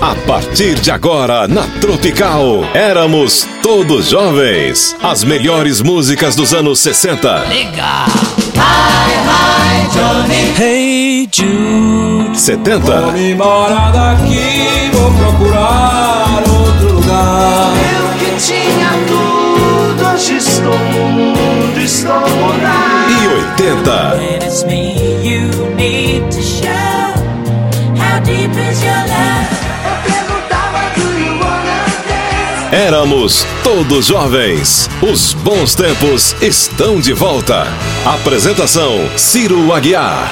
A partir de agora, na Tropical, éramos todos jovens. As melhores músicas dos anos 60. Legal. Hi, hi, Johnny. Hey Jude. 70. Vou me embora daqui, vou procurar outro lugar. Eu que tinha tudo, hoje estou mudo, estou mudado. E 80. When it's me you need to show. How deep is your love? Éramos todos jovens. Os bons tempos estão de volta. Apresentação: Ciro Aguiar.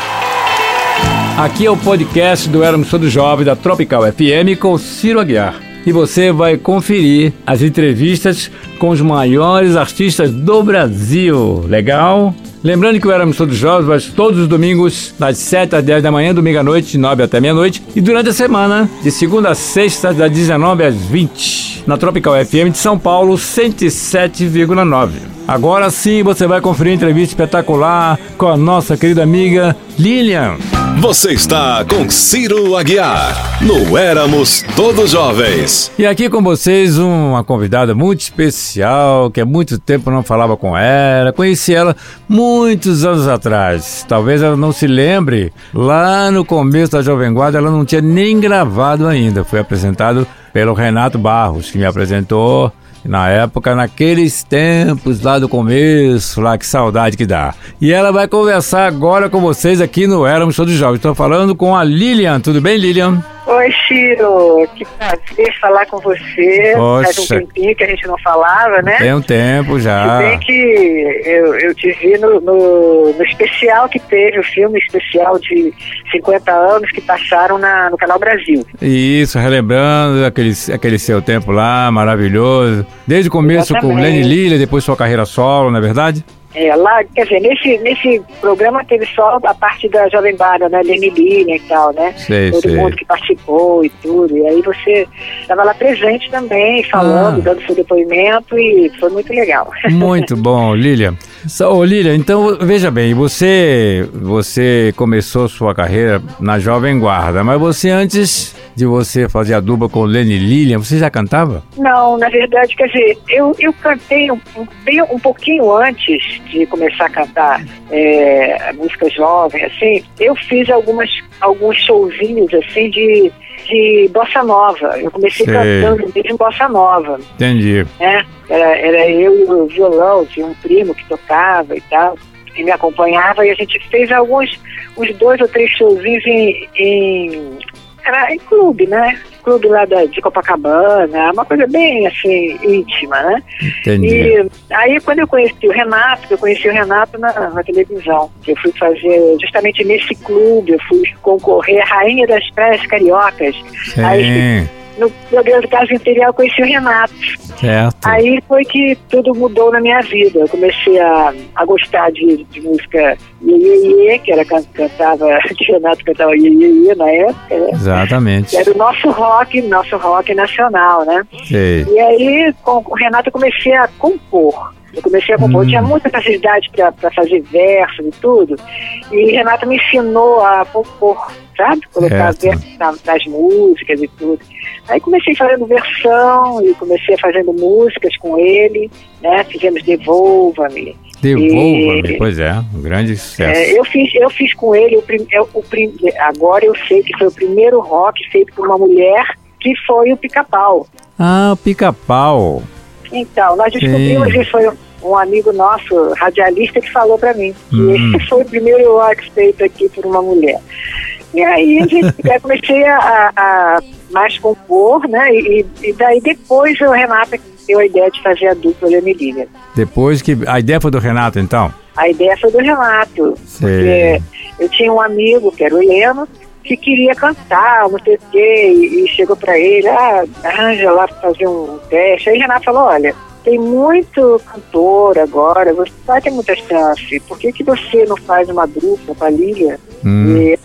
Aqui é o podcast do Éramos Todos Jovens da Tropical FM com Ciro Aguiar. E você vai conferir as entrevistas com os maiores artistas do Brasil. Legal? Lembrando que o Éramos Todos Jovens todos os domingos, das 7 às 10 da manhã, domingo à noite, de 9 até meia-noite. E durante a semana, de segunda a sexta, das 19 às 20. Na Tropical FM de São Paulo, 107,9. Agora sim você vai conferir entrevista espetacular com a nossa querida amiga Lilian. Você está com Ciro Aguiar. No Éramos Todos Jovens. E aqui com vocês uma convidada muito especial, que há muito tempo não falava com ela. Conheci ela muitos anos atrás. Talvez ela não se lembre. Lá no começo da Jovem Guarda ela não tinha nem gravado ainda. Foi apresentado pelo Renato Barros, que me apresentou na época, naqueles tempos lá do começo, lá que saudade que dá. E ela vai conversar agora com vocês aqui no Éramos Todos Jovens. Estou falando com a Lilian. Tudo bem, Lilian? Oi, Ciro. Que prazer falar com você. Faz um Poxa. tempinho que a gente não falava, né? Tem um tempo Se já. bem que eu, eu te vi no, no, no especial que teve, o filme especial de 50 anos que passaram na, no Canal Brasil. Isso, relembrando aquele, aquele seu tempo lá, maravilhoso. Desde o começo com. Lenny Lilha, depois sua carreira solo, não é verdade? É, lá, quer dizer, nesse, nesse programa teve só a parte da Jovem Guarda, né? Lenny Lilian e tal, né? Sei, Todo sei. mundo que participou e tudo. E aí você estava lá presente também, falando, Ah. dando seu depoimento e foi muito legal. Muito bom, Lilian. Ô, Lilian, então veja bem, você você começou sua carreira na Jovem Guarda, mas você antes de você fazer a dupla com Lenny Lilian, você já cantava? Não, na verdade, quer dizer, eu, eu cantei um, bem- um pouquinho antes de começar a cantar é, música jovem, assim, eu fiz algumas, alguns showzinhos, assim, de, de bossa nova. Eu comecei Sei. cantando mesmo bossa nova, Entendi. né? Era, era eu e o violão, tinha um primo que tocava e tal, e me acompanhava, e a gente fez alguns, uns dois ou três showzinhos em, em era em clube, né? Clube lá da, de Copacabana, uma coisa bem assim, íntima, né? Entendi. E aí quando eu conheci o Renato, eu conheci o Renato na, na televisão. Eu fui fazer justamente nesse clube, eu fui concorrer à Rainha das Praias Cariocas. Aí Sim, no programa do Caso Imperial eu conheci o Renato. certo. Aí foi que tudo mudou na minha vida. Eu comecei a, a gostar de, de música Iê, que era can- cantava, que o Renato cantava Iê, Iê, Iê na época, né? Exatamente. Era o nosso rock, nosso rock nacional, né? Sei. E aí, com o Renato, eu comecei a compor. Eu comecei a compor. Eu tinha muita facilidade para fazer versos e tudo. E Renato me ensinou a compor, sabe? Colocar versos na- nas músicas e tudo. Aí comecei fazendo versão e comecei fazendo músicas com ele, né? Fizemos Devolva-me. Devolva-me, pois é, um grande sucesso. É, eu, fiz, eu fiz com ele o, prim, é, o prim, agora eu sei que foi o primeiro rock feito por uma mulher que foi o pica-pau. Ah, o pica-pau. Então, nós Sim. descobrimos, e foi um amigo nosso, radialista, que falou para mim que Hum. esse foi o primeiro rock feito aqui por uma mulher. E aí a gente, comecei a- a mais compor, né? E, e daí depois o Renato deu a ideia de fazer a dupla Lilian. Depois que. A ideia foi do Renato, então? A ideia foi do Renato, Sei. porque eu tinha um amigo, que era o Leno, que queria cantar, não sei o quê, e, e chegou para ele, ah, arranja lá para fazer um teste. Aí o Renato falou, olha, tem muito cantor agora, você vai ter muita chance, por que, que você não faz uma dupla com a Lilian? Hum. E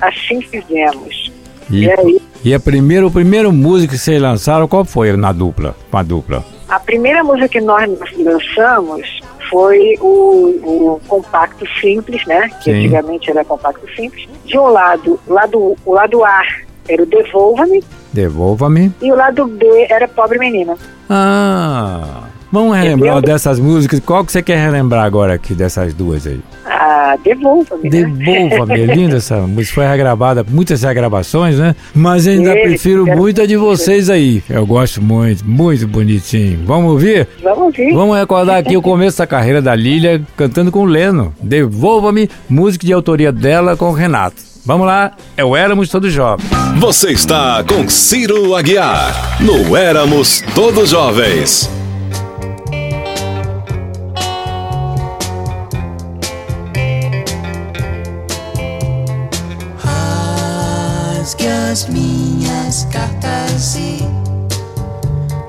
assim fizemos. E, E aí, e a primeira, o primeiro músico que vocês lançaram, qual foi na dupla? Com a dupla? a primeira música que nós lançamos foi o, o compacto simples, né? Que Sim. antigamente era compacto simples. De um lado, lado, o lado A era o Devolva-me Devolva-me. e o lado B era Pobre Menina. Ah, vamos relembrar Entendeu? dessas músicas. Qual que você quer relembrar agora aqui dessas duas aí? Ah, Devolva-me. né? Devolva-me, é linda essa música. Foi regravada, muitas regravações, né? Mas ainda Ele, prefiro quero- muito a de vocês aí. Eu gosto muito, muito bonitinho. Vamos ouvir? Vamos ouvir. Vamos recordar aqui o começo da carreira da Lília cantando com o Leno. Devolva-me, música de autoria dela com o Renato. Vamos lá, é o Éramos Todos Jovens. Você está com Ciro Aguiar no Éramos Todos Jovens. As minhas cartas e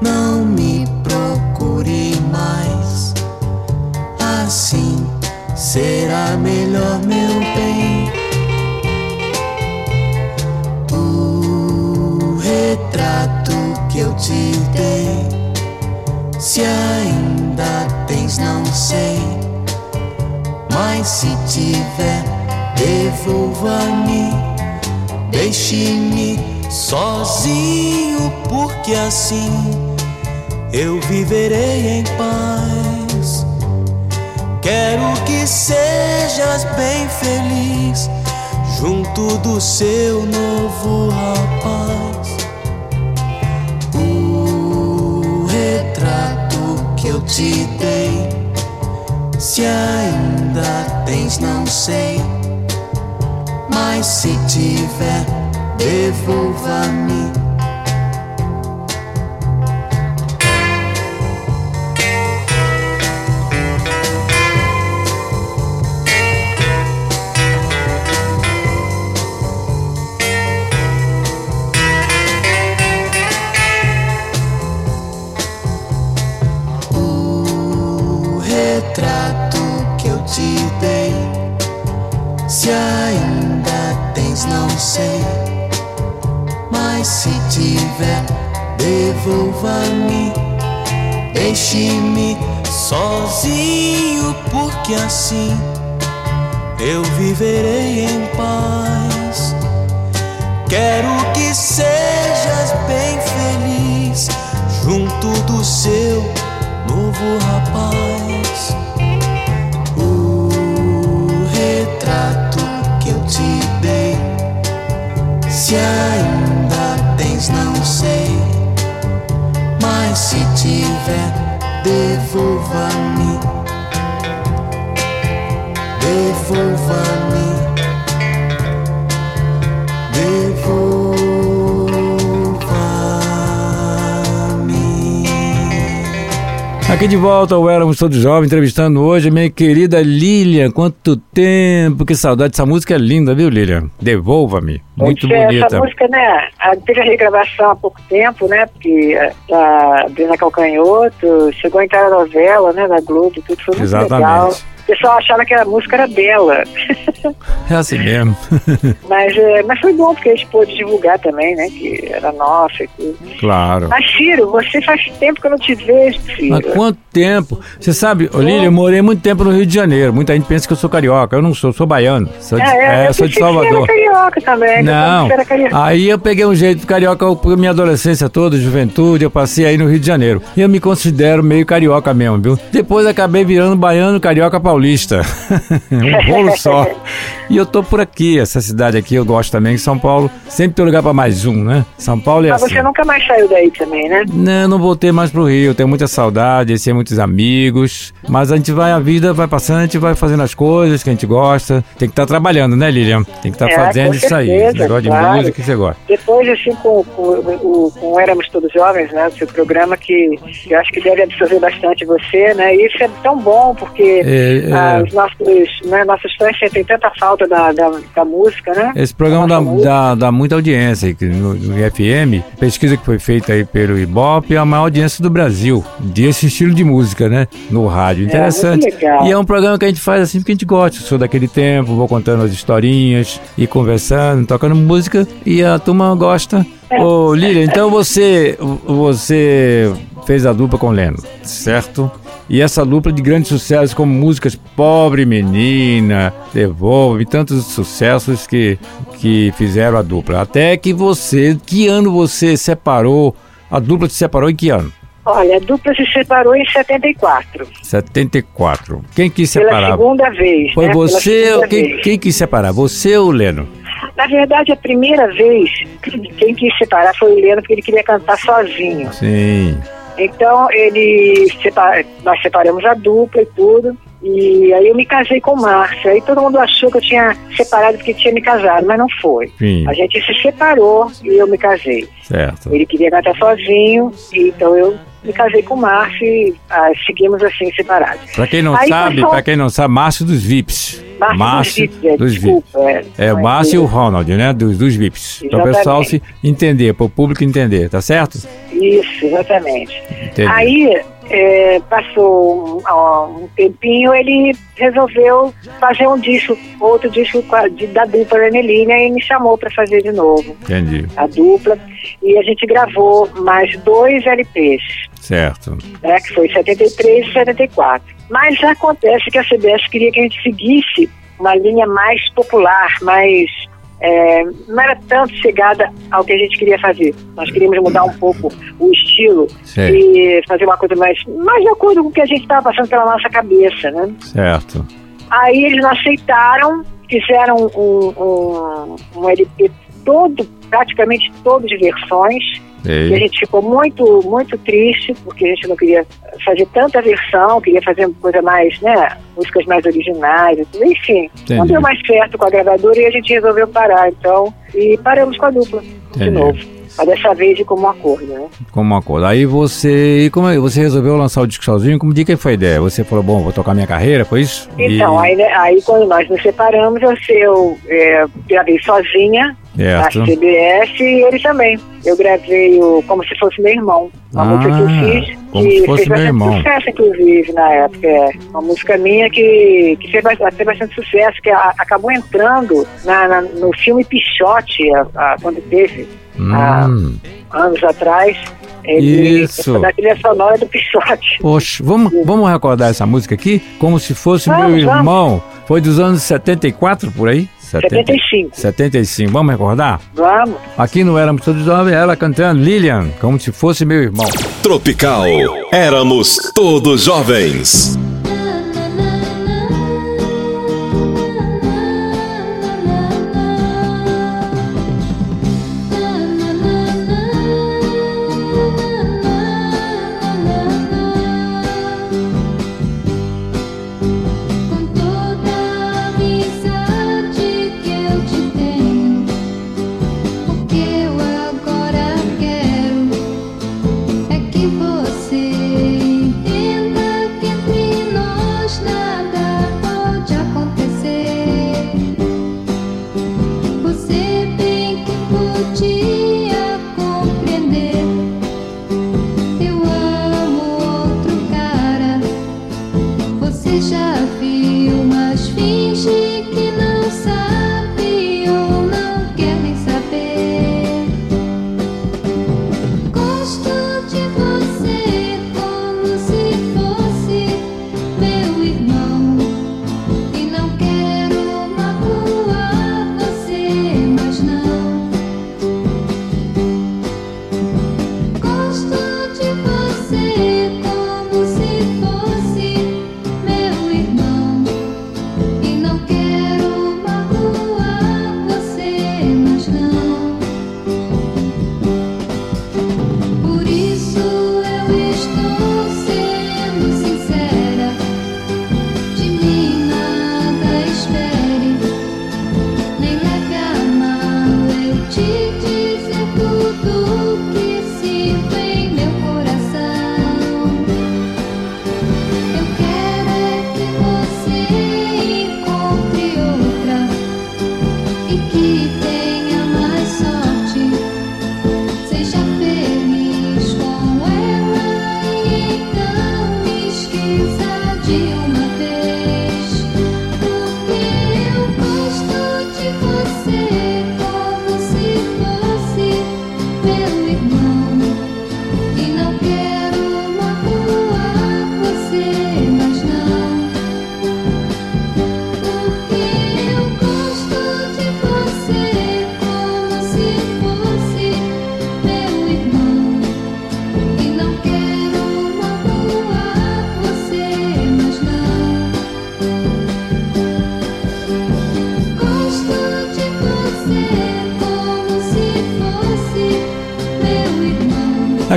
não me procure mais. Assim será melhor, meu bem. O retrato que eu te dei, se ainda tens, não sei. Mas se tiver, devolva-me. Deixe-me sozinho, porque assim eu viverei em paz. Quero que sejas bem feliz junto do seu novo rapaz. O retrato que eu te dei, se ainda tens, não sei. Mas se tiver, devolva-me. Devolva-me. Deixe-me sozinho, porque assim eu viverei em paz. Quero que sejas bem feliz junto do seu novo rapaz. O retrato que eu te dei, se Devolva-me. Aqui de volta ao Éramos Todos Jovens, entrevistando hoje a minha querida Lilian. Quanto tempo, que saudade. Essa música é linda, viu, Lilian? Devolva-me. Muito Pois é, bonita. Essa música, né, teve a regravação há pouco tempo, né, porque a, a Bruna Calcanhoto chegou a entrar na novela, né, da Globo, tudo foi muito Exatamente. legal. O pessoal achava que a música era dela, É assim mesmo. mas, é, mas foi bom porque a gente pôde divulgar também, né, que era nossa. Claro. Mas, Ciro, você faz tempo que eu não te vejo, Ciro. Mas quanto tempo? Você sabe, Lilian, eu morei muito tempo no Rio de Janeiro. Muita gente pensa que eu sou carioca. Eu não sou, eu sou baiano. Sou de, É, é, eu sou de pensei que Salvador. era carioca também. Não, era carioca. aí eu peguei um jeito de carioca por minha adolescência toda, juventude, eu passei aí no Rio de Janeiro. E eu me considero meio carioca mesmo, viu? Depois acabei virando baiano carioca paulista. um rolo só. E eu tô por aqui, essa cidade aqui eu gosto também. São Paulo sempre tem lugar pra mais um, né? São Paulo é Mas assim. você nunca mais saiu daí também, né? Não, não voltei mais pro Rio, tenho muita saudade, tem muitos amigos, mas a gente vai, a vida vai passando, a gente vai fazendo as coisas que a gente gosta, tem que estar trabalhando, né, Lilian? Tem que estar É, fazendo com isso aí, esse negócio claro. de música que você gosta. Depois, assim, com, com, o- com o Éramos Todos Jovens, né? Seu programa que eu acho que deve absorver bastante você, né? E isso é tão bom, porque É, é. ah, os nossos, né, nossos fãs sentem tanta falta da, da, da música, né? Esse programa dá, dá, dá muita audiência no, no FM, pesquisa que foi feita aí pelo Ibope, é a maior audiência do Brasil, desse estilo de música, né? No rádio. Interessante. muito legal. E é um programa que a gente faz assim porque a gente gosta. Eu sou daquele tempo, vou contando as historinhas e conversando, tocando música e a turma gosta. Ô, Lília, então você, você fez a dupla com o Leno, certo? E essa dupla de grandes sucessos, como músicas Pobre Menina, Devolve, tantos sucessos que, que fizeram a dupla. Até que você, que ano você separou? A dupla se separou em que ano? Olha, a dupla se separou em 74. 74. Quem quis Pela separar? segunda vez. Foi né? Pela você ou quem, vez. quem quis separar? Você ou o Leno? Na verdade, a primeira vez, quem quis separar foi o Leno, porque ele queria cantar sozinho. Sim. Então, ele separa- nós separamos a dupla e tudo. E aí eu me casei com o Márcio. Aí todo mundo achou que eu tinha separado porque tinha me casado, mas não foi. Sim. A gente se separou e eu me casei. Certo. Ele queria cantar sozinho, então eu me casei com o Márcio e ah, seguimos assim separados. Pra quem não Aí sabe, passou- pra quem não sabe, Márcio dos VIPs. Márcio dos VIPs, é, dos desculpa, é. É, o Márcio e o. Ronald, né? Dos, dos VIPs. Para o Exatamente. pessoal se entender, para o público entender, tá certo? Isso, exatamente. Entendi. Aí é, passou um, ó, um tempinho, ele resolveu fazer um disco, outro disco de- da dupla Renelina e me chamou para fazer de novo Entendi. a dupla. E a gente gravou mais dois LPs, Certo. né, que foi 73 e 74. Mas acontece que a CBS queria que a gente seguisse uma linha mais popular, mais. É, não era tanto chegada ao que a gente queria fazer. Nós queríamos mudar um pouco o estilo Sei. e fazer uma coisa mais, mais de acordo com o que a gente estava passando pela nossa cabeça, né? Certo. Aí eles não aceitaram, fizeram um, um, um LP todo, praticamente todo de versões. E a gente ficou muito, muito triste, porque a gente não queria fazer tanta versão, queria fazer coisa mais, né, músicas mais originais, enfim. Não Entendi. deu mais certo com a gravadora e a gente resolveu parar, então, e paramos com a dupla de Entendi. novo. Mas dessa vez de como um acordo, né? Como uma coisa. Aí você. E como é- você resolveu lançar o disco sozinho? Como de que foi a ideia? Você falou, bom, vou tocar minha carreira, foi isso? Então, E- aí, né, aí quando nós nos separamos, eu, eu é, gravei sozinha na Certo. CBS e ele também. Eu gravei o Como Se Fosse Meu Irmão, uma Ah, música que eu fiz, Como que Se Fosse fez Meu bastante Irmão. sucesso, inclusive, na época. É uma música minha que, que fez bastante, fez bastante sucesso, que a- acabou entrando na, na- no filme Pichote, a- a- quando teve, há Hum. anos atrás. Ele, Isso. Da trilha sonora do Pichote. Poxa, vamos, vamos recordar essa música aqui? Como se fosse meu Vamos, vamos. irmão. Foi dos anos 74 por aí? 75. 75. Vamos recordar? Vamos. Aqui no Éramos Todos Jovens, ela cantando Lilian, como se fosse meu irmão. Tropical. Éramos todos jovens.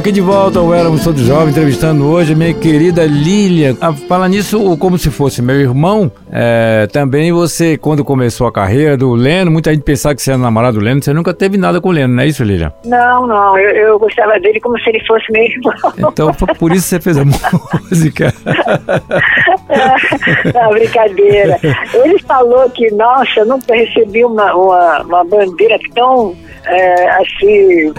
Aqui de volta ao Éramos Todos Jovens, entrevistando hoje a minha querida Lília. Ah, Fala nisso o como se fosse meu irmão. É, também você, quando começou a carreira do Leno, muita gente pensava que você era namorado do Leno, você nunca teve nada com o Leno, não é isso, Lília? Não, não, eu, eu gostava dele como se ele fosse meu irmão. Então foi por isso que você fez a música. Não, brincadeira. Ele falou que, nossa, eu nunca recebi uma, uma, uma bandeira tão é, assim,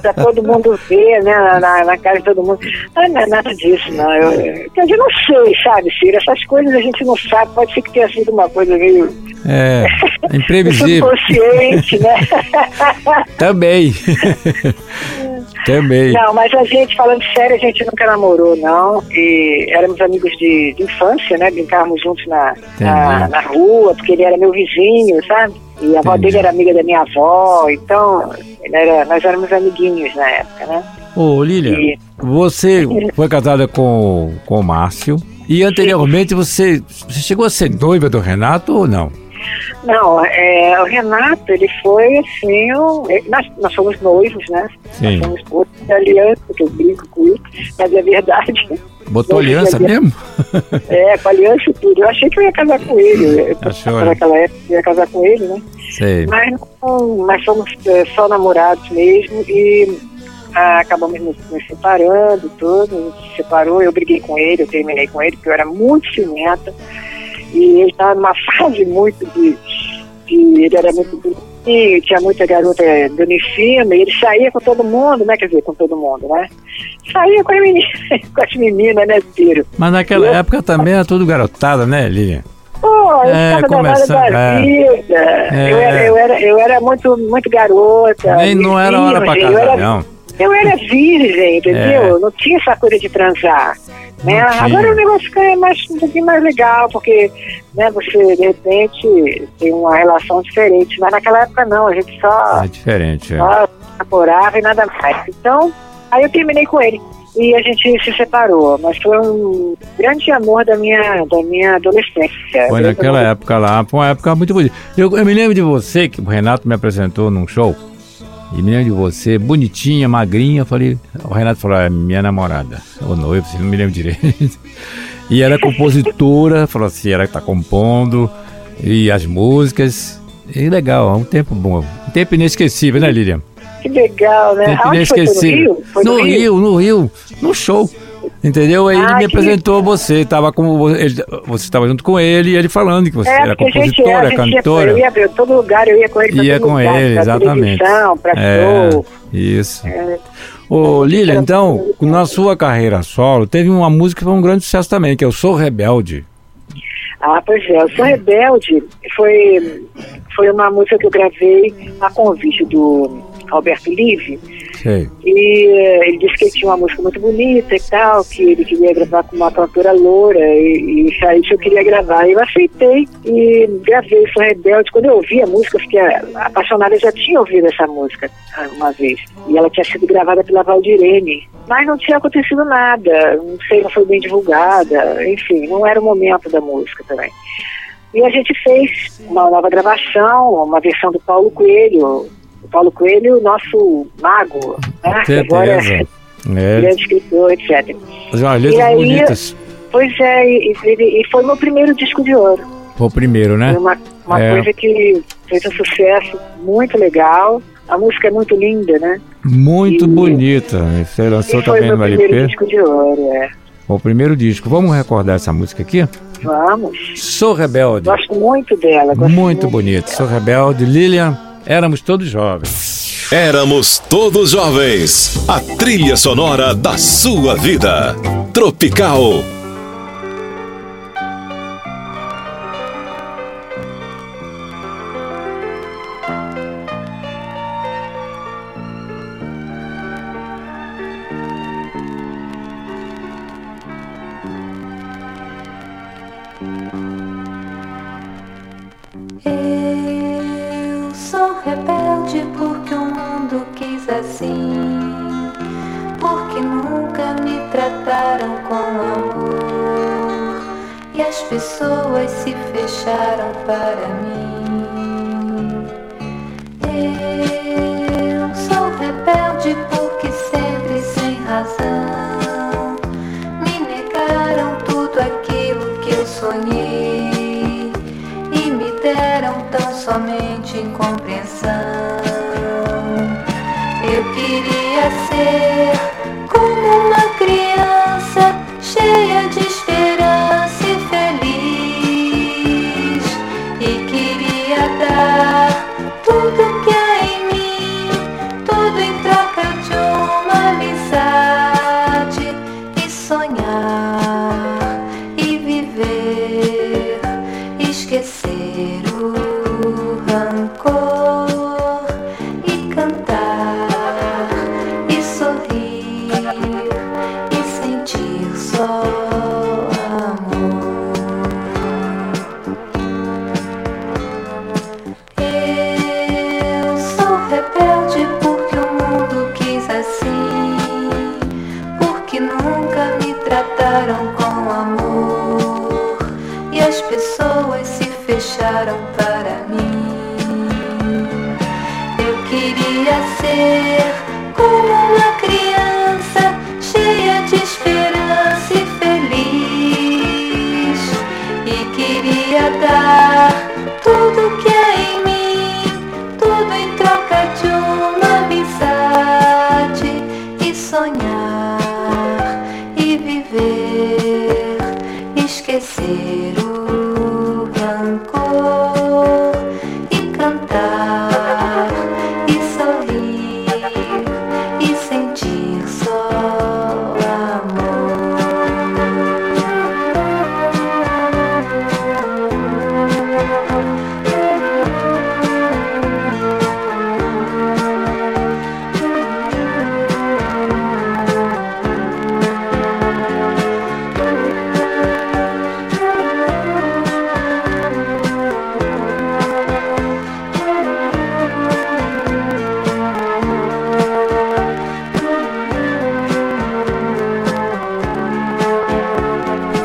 pra todo mundo ver, né, na- na, na cara de todo mundo. Mas não é nada disso, não. Eu, quer dizer, não sei, sabe, Ciro? Essas coisas a gente não sabe. Pode ser que tenha sido uma coisa meio É, imprevisível. subconsciente, né? Também. Também. Não, mas a gente, falando sério, a gente nunca namorou, não. E éramos amigos de, de infância, né? Brincávamos juntos na, na, na rua, porque ele era meu vizinho, sabe? E a avó Entendi. dele era amiga da minha avó, então ele era, nós éramos amiguinhos na época, né? Ô, Lília, E- você foi casada com, com o Márcio. E anteriormente você, você chegou a ser noiva do Renato ou não? Não, é, o Renato, ele foi assim, um, ele- nós, nós somos noivos, né? Sim. Nós somos outros de aliança, que eu brinco com isso, mas é verdade. Botou aliança mesmo? É, com aliança e tudo. Eu achei que eu ia casar com ele. Achou, né? naquela época eu ia casar com ele, né? Sei. Mas não, nós somos é, só namorados mesmo e ah, acabamos nos, nos separando, tudo. A gente se separou, eu briguei com ele, eu terminei com ele, porque eu era muito ciumenta. E ele estava numa fase muito de, de. Ele era muito bonitinho, tinha muita garota cima, e ele saía com todo mundo, né? Quer dizer, com todo mundo, né? Saía com as meninas, com as meninas, né, Ciro? Mas naquela época também era tudo garotada, né, Lília? Pô, eu É, estava começando, da é. vida. É. Eu, era, eu, era, eu era muito, muito garota. Nem não era hora pra virgem, eu casar, era, não. Eu era virgem, entendeu? É. Não tinha essa coisa de transar. Né? Agora o negócio fica mais, um pouquinho mais legal, porque né, você, de repente, tem uma relação diferente. Mas naquela época não, a gente só, É diferente, é. só namorava e nada mais. Então, aí eu terminei com ele. E a gente se separou, mas foi um grande amor da minha, da minha adolescência. Foi naquela época lá, foi uma época muito bonita. Eu, eu me lembro de você, que o Renato me apresentou num show. E me lembro de você, bonitinha, magrinha. Eu falei, o Renato falou, é minha namorada. Ou noiva, assim, não me lembro direito. E era compositora, falou assim, ela tá compondo. E as músicas. E legal, é um tempo bom. Um tempo inesquecível, né, Lilian? Que legal, né? Tempo Aonde foi? No inesquecível. Rio? Foi no Rio, no Rio, no show. Entendeu? Aí ele Ah, me que apresentou você, tava com ele, você estava junto com ele e ele falando que você É, era gente, compositora, gente ia, cantora. eu ia pra todo lugar, eu ia com ele Ia com lugar, ele, pra exatamente. televisão, pra É, show. isso. É. Ô, Lília, então, na sua carreira solo, teve uma música que foi um grande sucesso também, que é Eu Sou Rebelde. Ah, pois é, eu sou rebelde. Foi, foi uma música que eu gravei a convite do Alberto Live. E eh, ele disse que tinha uma música muito bonita e tal, que ele queria gravar com uma cantora loura, e, e aí eu queria gravar. Eu aceitei e gravei Sou Rebelde. Quando eu ouvi a música, eu fiquei apaixonada. Eu já tinha ouvido essa música ah, uma vez. E ela tinha sido gravada pela Valdirene. Mas não tinha acontecido nada, não sei, não foi bem divulgada, enfim, não era o momento da música também. E a gente fez uma nova gravação, uma versão do Paulo Coelho. O Paulo Coelho, nosso mago, né? agora é. É, grande escritor, etc. as E aí- bonitas. Pois é, e, e- foi meu primeiro disco de ouro. Foi o primeiro, né? Foi uma, uma É. coisa que fez um sucesso muito legal. A música é muito linda, né? Muito E- bonita. Você lançou e foi também meu no primeiro LP. disco de ouro, é. O primeiro disco. Vamos recordar essa música aqui? Vamos. Sou Rebelde. Gosto muito dela. Gosto Muito bonito. Sou Rebelde. Lilian, éramos todos jovens. Éramos todos jovens. A trilha sonora da sua vida. Tropical. Pessoas se fecharam para mim.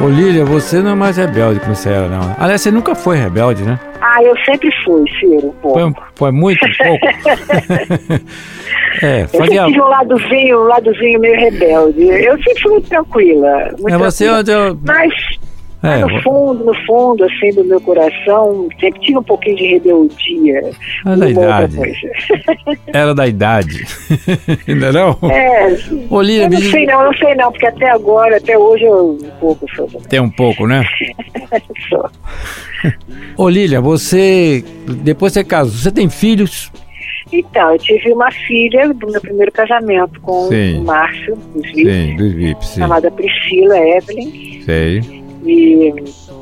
Ô Lília, você não é mais rebelde como você era, não. Aliás, você nunca foi rebelde, né? Ah, eu sempre fui, Ciro. Pô. Foi, um- foi muito pouco. é, Eu fazia. tive um ladozinho, um ladozinho meio rebelde. Eu sempre fui muito tranquila. Muito É você tranquila. onde eu. Mas, É, no fundo, no fundo, assim, do meu coração, sempre tive um pouquinho de rebeldia. É da idade. Era da idade. Ainda não? É, Ô Lília, eu não sei não, não sei não, porque até agora, até hoje eu um pouco sou. Tem um pouco, né? sou. Ô Lília, você. Depois você casou. Você tem filhos? Então, eu tive uma filha do meu primeiro casamento com Sim. o Márcio, dos Vips, Sim, dos VIPs, chamada Priscila Evelyn. Sei. E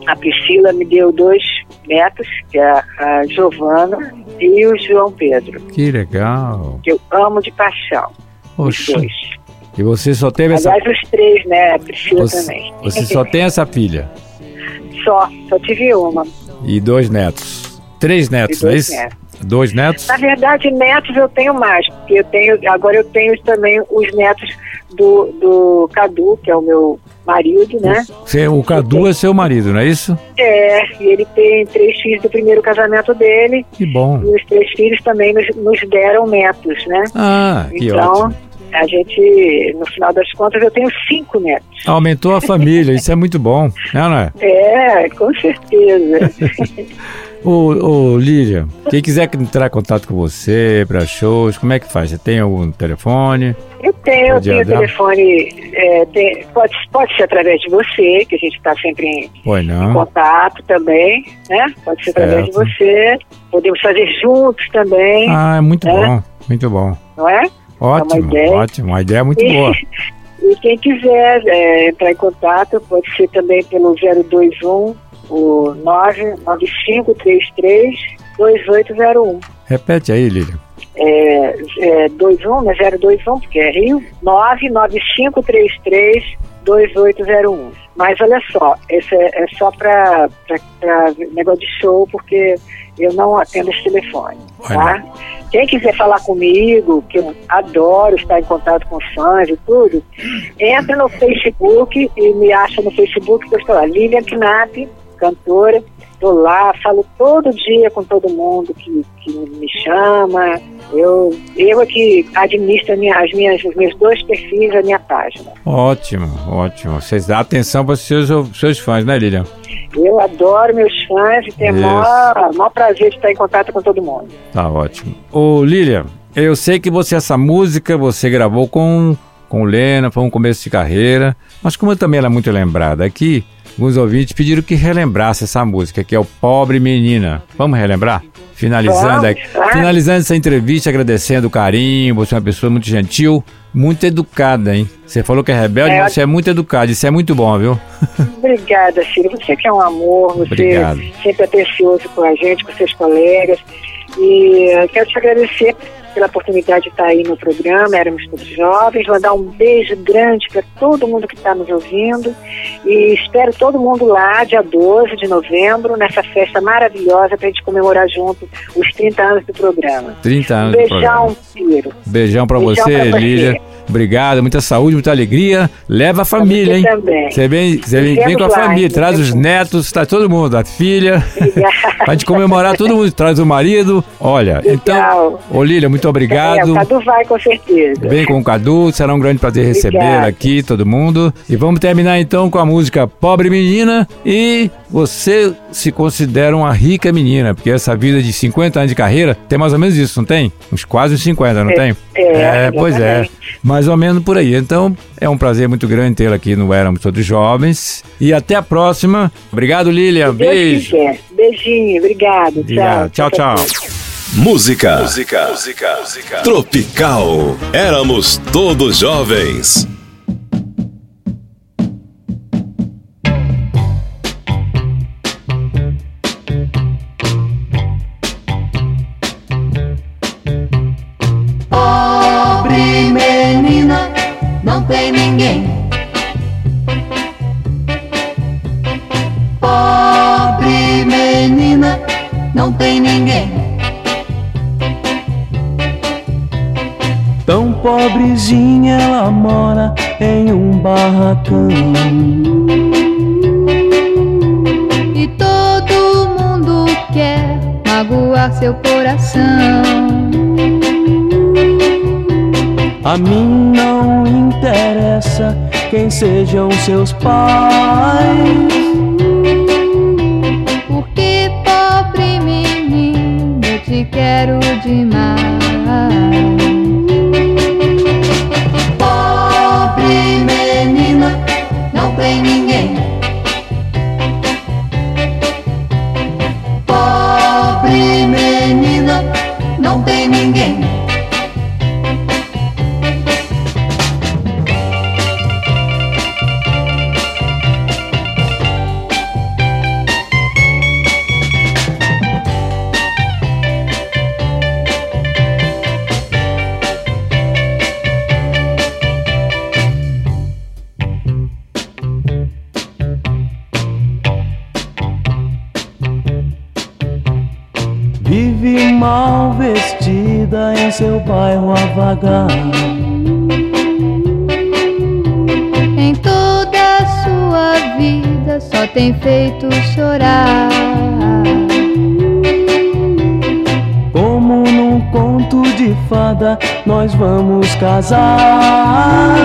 a Priscila me deu dois netos, que é a Giovana e o João Pedro, Que legal. que eu amo de paixão. Os Oxa. dois. E você só teve essa. Aliás, os três, né? A Priscila Você, também. você só tem essa filha. Só, só tive uma. E dois netos. Três netos, não é dois isso? netos. Dois netos? Na verdade, netos eu tenho mais, porque eu tenho, agora eu tenho também os netos do, do Cadu, que é o meu marido, né? Você, o Cadu é seu marido, não é isso? É, e ele tem três filhos do primeiro casamento dele, Que bom. e os três filhos também nos, nos deram netos, né? Ah, que então, ótimo. a gente, no final das contas, eu tenho cinco netos. Aumentou a família, isso é muito bom, né, não é? É, com certeza. Ô, ô Lília, quem quiser entrar em contato com você para shows, como é que faz? Você tem algum telefone? Eu tenho, eu tenho telefone, é, tem- pode, pode ser através de você, que a gente está sempre em, em contato também, né? Pode ser através de Certo. você. Podemos fazer juntos também, Ah, é muito É? bom, muito bom. não é? Ótimo, ideia. ótimo. Uma ideia muito E- boa. E quem quiser é, entrar em contato, pode ser também pelo 021 o 99533 2801. Repete aí, Lília. É, é 21, né? 021, porque é Rio, 99533 2801. Mas olha só, esse é, é só para negócio de show, porque eu não atendo esse telefone, tá? Quem quiser falar comigo, que eu adoro estar em contato com os fãs e tudo, entra no Facebook e me acha no Facebook, que eu estou lá, Lilian Knapp, cantora. Estou lá, falo todo dia com todo mundo que, que me chama. Eu, eu é que administro minha- as minhas, os meus dois perfis, a minha página. Ótimo, ótimo. Vocês dão atenção para os seus, seus fãs, né, Lília? Eu adoro meus fãs e tenho o maior, maior prazer de estar em contato com todo mundo. Tá ótimo. Ô, Lília, Eu sei que você, essa música, você gravou com, com o Lena, foi um começo de carreira, mas como também ela é muito lembrada aqui, alguns ouvintes pediram que relembrasse essa música, que é o Pobre Menina. Vamos relembrar? Finalizando, aqui- finalizando essa entrevista, agradecendo o carinho, você é uma pessoa muito gentil, muito educada, hein? Você falou que é rebelde, É, mas você é muito educado, isso é muito bom, viu? Obrigada, Ciro. Você que é um amor, você Obrigado. sempre é atencioso com a gente, com seus colegas. E quero te agradecer pela oportunidade de estar aí no programa, éramos todos jovens, mandar um beijo grande para todo mundo que está nos ouvindo e espero todo mundo lá, dia 12 de novembro, nessa festa maravilhosa para a gente comemorar junto os 30 anos do programa. 30 Um anos do programa. beijão, Ciro. Beijão Beijão você, pra você. Obrigado, muita saúde, muita alegria. Leva a família, você hein? também. Você vem, você vem, vem com a lá, família, traz os netos, tá todo mundo, a filha. Obrigada. Pra gente comemorar todo mundo, traz o marido. Olha, então, Legal. ô Lília, muito É, obrigado. o Cadu vai com certeza. Vem com o Cadu, será um grande prazer receber Obrigada. aqui todo mundo. E vamos terminar então com a música Pobre Menina. E você se considera uma rica menina, porque essa vida de 50 anos de carreira tem mais ou menos isso, não tem? Uns quase uns 50, não É, tem? é, pois é. Mais ou menos por aí. Então, é um prazer muito grande tê-la aqui no Éramos Todos Jovens. E até a próxima. Obrigado. Deus Beijo. quiser. Beijinho, obrigado. Obrigado. Tchau, tchau. Música. Música. Música. Tropical. Éramos todos jovens. Não tem ninguém. Pobre menina, não tem ninguém. Tão pobrezinha ela mora em um barracão. E todo mundo quer magoar seu coração. A mim não interessa quem sejam seus pais. Porque, pobre menino, eu te quero demais. Casar.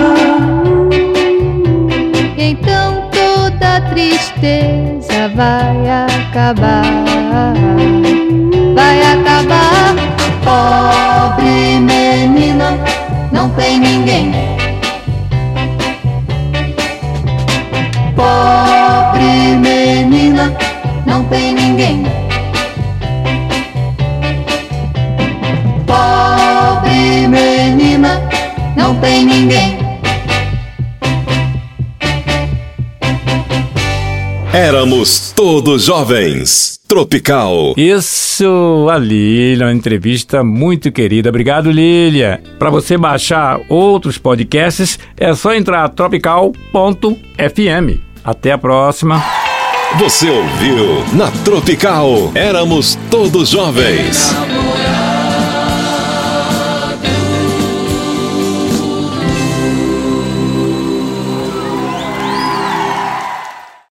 Então toda tristeza vai acabar. Todos jovens. Tropical. Isso, a uma entrevista muito querida. Obrigado, Lília. Para você baixar outros podcasts, é só entrar tropical.fm. Até a próxima. Você ouviu na Tropical. Éramos todos jovens.